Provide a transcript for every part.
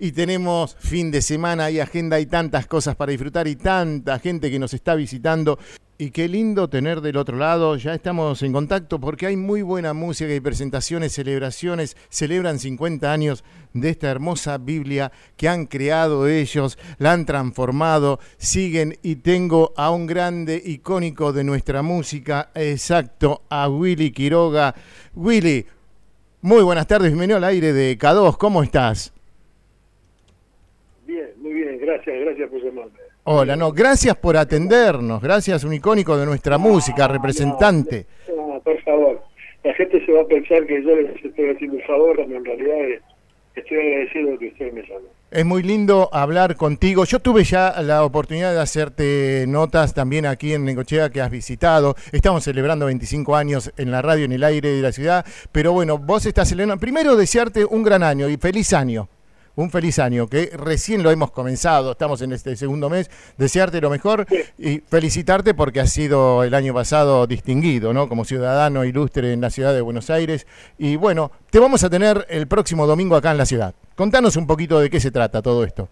y tenemos fin de semana y agenda y tantas cosas para disfrutar y tanta gente que nos está visitando. Y qué lindo tener del otro lado, ya estamos en contacto porque hay muy buena música y presentaciones, celebraciones, celebran 50 años de esta hermosa Biblia que han creado ellos, la han transformado, siguen y tengo a un grande icónico de nuestra música, exacto, a Willy Quiroga. Willy, muy buenas tardes, bienvenido al aire de K2, ¿cómo estás? Gracias, por llamarme. Hola, no, gracias por atendernos, gracias, un icónico de nuestra música, representante. No, por favor, la gente se va a pensar que yo les estoy haciendo un favor, pero en realidad estoy agradecido que ustedes me llamen. Es muy lindo hablar contigo. Yo tuve ya la oportunidad de hacerte notas también aquí en Necochea que has visitado. Estamos celebrando 25 años en la radio, en el aire de la ciudad. Pero bueno, vos estás celebrando. Primero, desearte un gran año y feliz año un feliz año, que recién lo hemos comenzado, estamos en este segundo mes, desearte lo mejor y felicitarte porque has sido el año pasado distinguido, ¿no? Como ciudadano ilustre en la ciudad de Buenos Aires. Y bueno, te vamos a tener el próximo domingo acá en la ciudad. Contanos un poquito de qué se trata todo esto.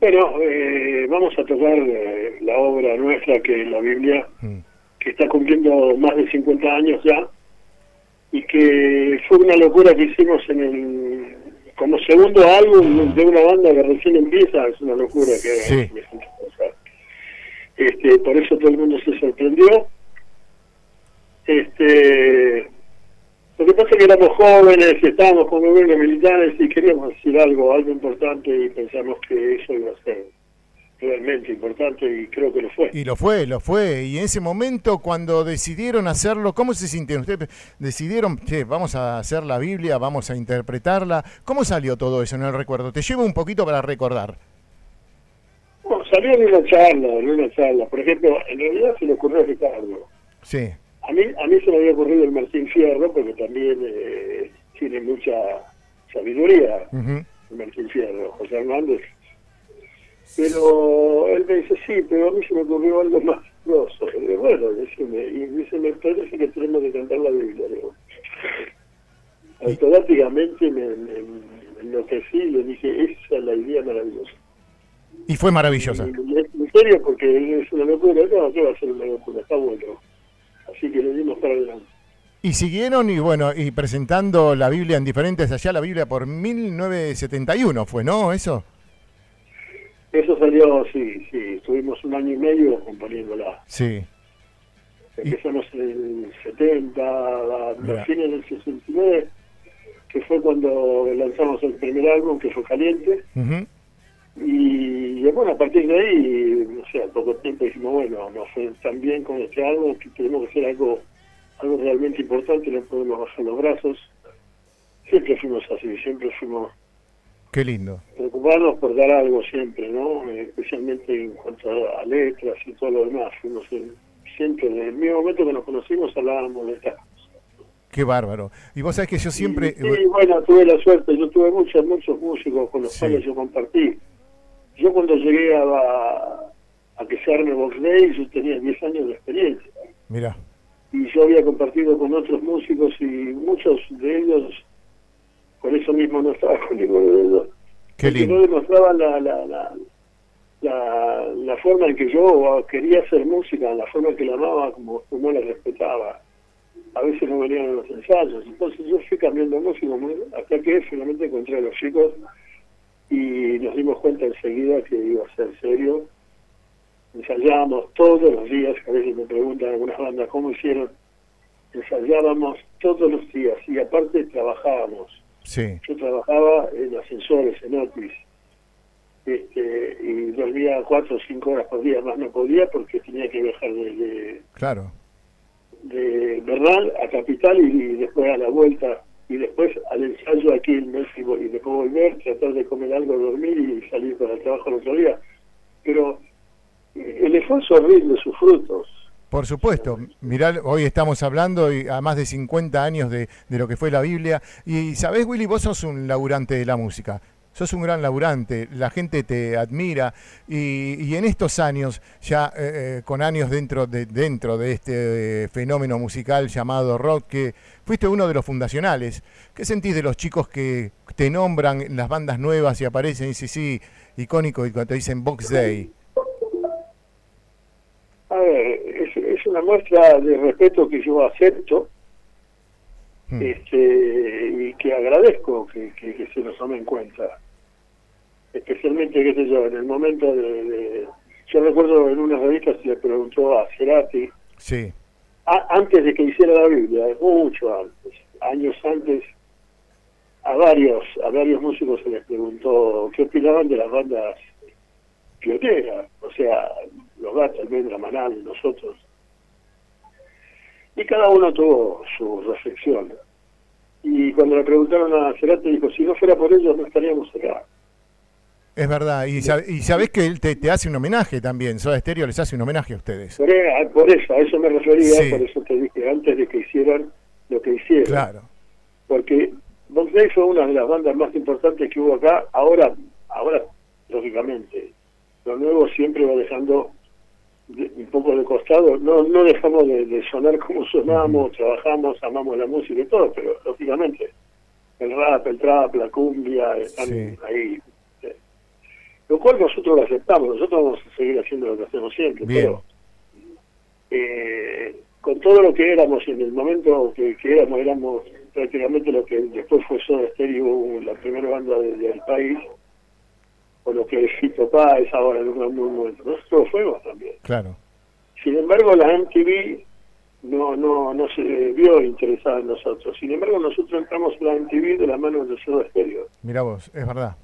Bueno, eh, vamos a tocar eh, la obra nuestra que es la Biblia, mm. que está cumpliendo más de 50 años ya, y que fue una locura que hicimos en el como segundo álbum de una banda que recién empieza, es una locura que este, por eso todo el mundo se sorprendió. Este, lo que pasa es que éramos jóvenes, estábamos con gobiernos militares y queríamos decir algo, algo importante y pensamos que eso iba a ser realmente importante y creo que lo fue. Y lo fue, lo fue. Y en ese momento, cuando decidieron hacerlo, ¿cómo se sintieron? Ustedes decidieron, che, vamos a hacer la Biblia, vamos a interpretarla. ¿Cómo salió todo eso en el recuerdo? Te llevo un poquito para recordar. Bueno, salió en una charla, en una charla. Por ejemplo, en realidad se le ocurrió a Ricardo. Sí. A mí, a mí se me había ocurrido el Martín Fierro, porque también eh, tiene mucha sabiduría el Martín Fierro. José Hernández pero él me dice, sí, pero a mí se me ocurrió algo más grosso. Y bueno, decime, y dice, me parece que tenemos que cantar la Biblia. Digo. Automáticamente me, me, enloquecí y le dije, esa es la idea maravillosa. Y fue maravillosa. en serio, porque es una locura. No, ¿qué va a ser una locura? Está bueno. Así que le dimos para adelante. Y siguieron y bueno, y presentando la Biblia en diferentes, allá la Biblia por 1971 fue, ¿no? Eso. Eso salió, sí, sí, estuvimos un año y medio componiéndola. Sí. Empezamos en el 70, a los fines del 69, que fue cuando lanzamos el primer álbum, que fue Caliente. Y bueno, a partir de ahí, no sé, al poco tiempo dijimos, bueno, nos fue tan bien con este álbum que tenemos que hacer algo, algo realmente importante, no podemos bajar los brazos. Siempre fuimos así, siempre fuimos Qué lindo. Preocuparnos por dar algo siempre, ¿no? Especialmente en cuanto a letras y todo lo demás. Fuimos siempre, desde el mismo momento que nos conocimos, hablábamos de estas Qué bárbaro. Y vos sabés que yo siempre... Sí, bueno, tuve la suerte. Yo tuve muchos, muchos músicos con los cuales yo compartí. Yo cuando llegué a, a que se arme Day, yo tenía 10 años de experiencia. Mira. Y yo había compartido con otros músicos y muchos de ellos por eso mismo no estaba con ninguno de ellos. Qué lindo. no demostraban la, la, la, la, la forma en que yo quería hacer música, la forma en que la amaba, como, como la respetaba. A veces no venían los ensayos. Entonces yo fui cambiando música hasta que finalmente encontré a los chicos y nos dimos cuenta enseguida que iba a ser serio. Ensayábamos todos los días, a veces me preguntan algunas bandas cómo hicieron. Ensayábamos todos los días y aparte trabajábamos yo trabajaba en ascensores, en Otis, este, y dormía cuatro o cinco horas por día, más no podía porque tenía que viajar desde claro. de Bernal a Capital y, después a la vuelta y después al ensayo aquí en México y después volver, tratar de comer algo, dormir y salir para el trabajo el otro día. Pero el esfuerzo rinde sus frutos. Por supuesto, mirá, hoy estamos hablando a más de 50 años de, de, lo que fue la Biblia. Y sabés, Willy, vos sos un laburante de la música. sos un gran laburante, la gente te admira y, en estos años, ya eh, eh, con años dentro de, dentro de este fenómeno musical llamado rock, que fuiste uno de los fundacionales, ¿qué sentís de los chicos que te nombran las bandas nuevas y aparecen y dicen, sí, icónico, y cuando te dicen Box Day? A una muestra de respeto que yo acepto hmm. este, y que agradezco que, se nos tome en cuenta. Especialmente, qué sé yo, en el momento de... yo recuerdo en una revista se le preguntó a Cerati, sí. antes de que hiciera la Biblia, mucho antes, años antes, a varios, a varios músicos se les preguntó qué opinaban de las bandas pioneras, o sea, los gatos, Almendra, Manal, nosotros. Y cada uno tuvo su reflexión. Y cuando le preguntaron a Cerati, dijo, si no fuera por ellos no estaríamos acá. Es verdad, y, y sabés que él te, hace un homenaje también, Soda Stereo les hace un homenaje a ustedes. Por, por eso, a eso me refería, por eso te dije, antes de que hicieran lo que hicieron. Claro. Porque Day fue una de las bandas más importantes que hubo acá, ahora, ahora, lógicamente, lo nuevo siempre va dejando un poco de costado, no no dejamos de, sonar como sonamos, trabajamos, amamos la música y todo, pero lógicamente el rap, el trap, la cumbia están ahí. Lo cual nosotros lo aceptamos, nosotros vamos a seguir haciendo lo que hacemos siempre, pero eh, con todo lo que éramos en el momento que, éramos, éramos prácticamente lo que después fue Soda Stereo, la primera banda del país, o lo que es Fito es ahora en un momento. Nosotros fuimos también. Claro. Sin embargo, la MTV no no no se vio interesada en nosotros. Sin embargo, nosotros entramos en la MTV de la mano de Soda Stereo. Mira vos, es verdad.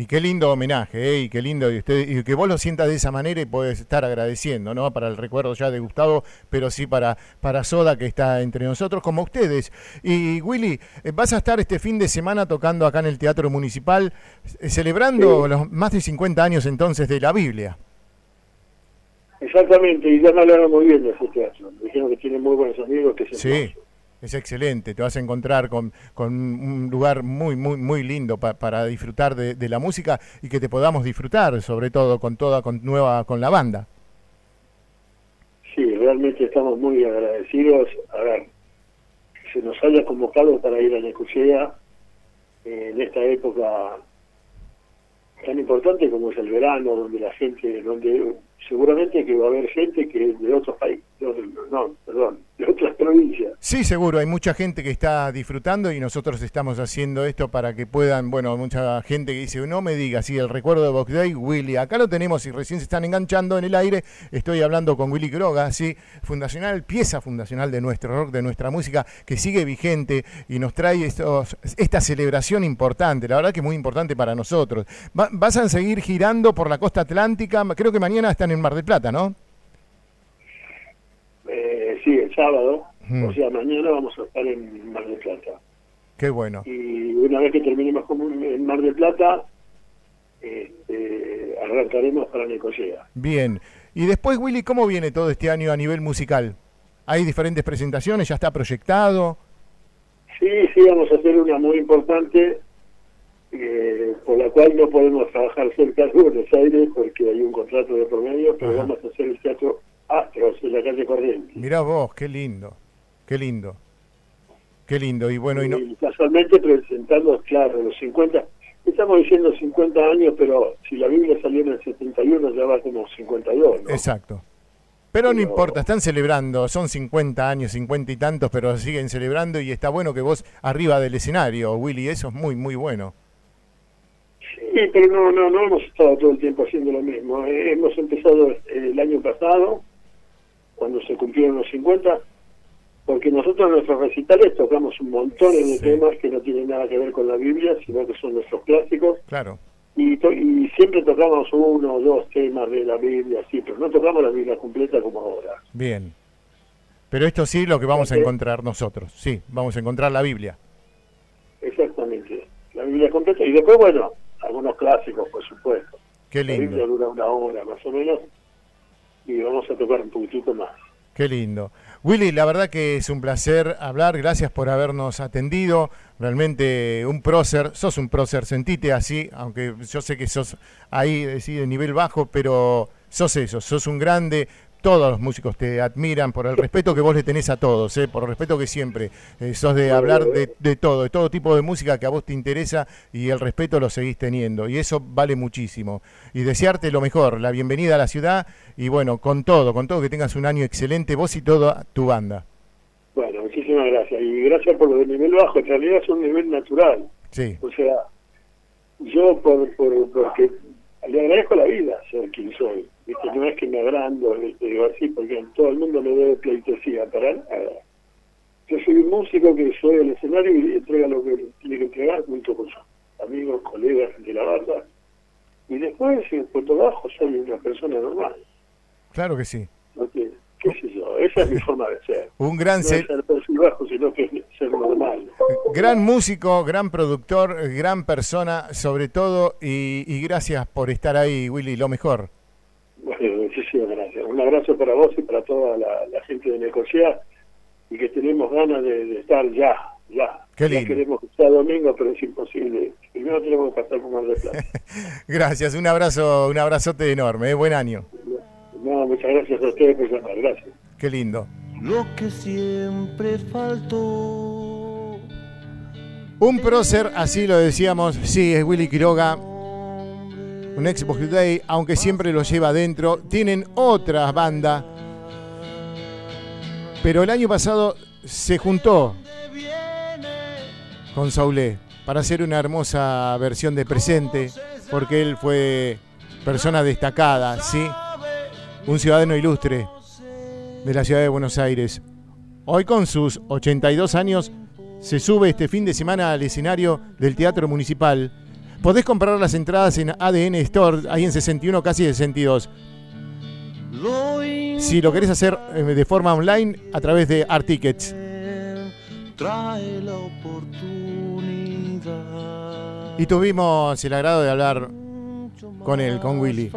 Y qué lindo homenaje, ¿eh? y qué lindo, y, usted, y que vos lo sientas de esa manera y puedes estar agradeciendo, ¿no? Para el recuerdo ya de Gustavo, pero sí para, para Soda que está entre nosotros, como ustedes. Y Willy, eh, vas a estar este fin de semana tocando acá en el Teatro Municipal, eh, celebrando los más de 50 años entonces de la Biblia. Exactamente, y ya me hablaron muy bien de ese teatro. Me dijeron que tiene muy buenos amigos, que se Sí es excelente, te vas a encontrar con, con un lugar muy, muy, muy lindo para disfrutar de, la música y que te podamos disfrutar, sobre todo con toda, con nueva, con la banda. Sí, realmente estamos muy agradecidos. A ver, que se nos haya convocado para ir a Necochea en esta época tan importante como es el verano, donde la gente, donde seguramente que va a haber gente que de otros países, no, perdón, de otras provincias. Sí, seguro, hay mucha gente que está disfrutando y nosotros estamos haciendo esto para que puedan, bueno, mucha gente que dice, no me digas, sí, el recuerdo de Box Day, Willy, acá lo tenemos y recién se están enganchando en el aire, estoy hablando con Willy Groga, sí, fundacional, pieza fundacional de nuestro rock, de nuestra música, que sigue vigente y nos trae estos, esta celebración importante, la verdad que es muy importante para nosotros. vas a seguir girando por la costa atlántica, creo que mañana están en Mar del Plata, ¿no? Eh, sí, el sábado. O sea, mañana vamos a estar en Mar del Plata. Qué bueno. Y una vez que terminemos en Mar del Plata, este, arrancaremos para Necosea. Bien. Y después, Willy, ¿cómo viene todo este año a nivel musical? ¿Hay diferentes presentaciones? ¿Ya está proyectado? Sí, sí, vamos a hacer una muy importante eh, por la cual no podemos trabajar cerca de Buenos Aires porque hay un contrato de promedio, pero vamos a hacer el teatro Astros en la calle Corriente. Mirá vos, qué lindo, qué lindo, qué lindo. Y bueno, y, no... casualmente presentando, claro, los 50, estamos diciendo 50 años, pero si la Biblia salió en el 71 ya va como 52, ¿no? Exacto. Pero, no importa, están celebrando, son 50 años, 50 y tantos, pero siguen celebrando y está bueno que vos arriba del escenario, Willy, eso es muy, muy bueno. Sí, pero no, no, no hemos estado todo el tiempo haciendo lo mismo. Eh, hemos empezado eh, el año pasado, cuando se cumplieron los 50, porque nosotros en nuestros recitales tocamos un montón de temas que no tienen nada que ver con la Biblia, sino que son nuestros clásicos. Claro. Y, y siempre tocamos uno o dos temas de la Biblia, sí, pero no tocamos la Biblia completa como ahora. Bien. Pero esto sí lo que vamos a encontrar nosotros, sí, vamos a encontrar la Biblia. Exactamente, la Biblia completa. Y después, bueno, algunos clásicos, por supuesto. Qué lindo. La dura una hora más o menos y vamos a tocar un poquitito más. Qué lindo. Willy, la verdad que es un placer hablar, gracias por habernos atendido. Realmente un prócer, sos un prócer, sentite así, aunque yo sé que sos ahí de nivel bajo, pero sos eso, sos un grande, todos los músicos te admiran por el respeto que vos le tenés a todos, ¿eh? por el respeto que siempre eh, sos de hablar de, de, todo, de todo tipo de música que a vos te interesa y el respeto lo seguís teniendo. Y eso vale muchísimo. Y desearte lo mejor, la bienvenida a la ciudad y bueno, con todo, con todo que tengas un año excelente, vos y toda tu banda. Bueno, muchísimas gracias. Y gracias por lo del nivel bajo, en realidad es un nivel natural. Sí. O sea, yo por, por porque le agradezco la vida ser quien soy. No es que me agrando, digo así, porque todo el mundo me debe pleitesía, para nada. Yo soy un músico que soy al escenario y entrega lo que tiene que entregar junto con sus amigos, colegas de la banda. Y después, en Puerto Bajo, soy una persona normal. Claro que sí. qué sé yo, esa es mi forma de ser. Un gran no ser bajo, sino que ser normal. Gran músico, gran productor, gran persona, sobre todo, y, y gracias por estar ahí, Willy, lo mejor. Muchísimas gracias. Un abrazo para vos y para toda la, gente de Necochea y que tenemos ganas de, estar ya, ya. Qué lindo. queremos estar domingo, pero es imposible. Primero tenemos que pasar por Mar del Plata. gracias, un abrazo, un abrazote enorme, ¿eh? buen año. No, muchas gracias a ustedes por llamar, gracias. Qué lindo. Lo que siempre faltó. Un prócer, así lo decíamos, sí, es Willy Quiroga, un ex Day, aunque siempre lo lleva adentro. Tienen otra banda, pero el año pasado se juntó con Saulé para hacer una hermosa versión de presente, porque él fue persona destacada, ¿sí? Un ciudadano ilustre de la ciudad de Buenos Aires. Hoy con sus 82 años se sube este fin de semana al escenario del Teatro Municipal Podés comprar las entradas en ADN Store, ahí en 61, casi 62. Si lo querés hacer eh, de forma online, a través de Art Tickets. Y tuvimos el agrado de hablar con él, con Willy.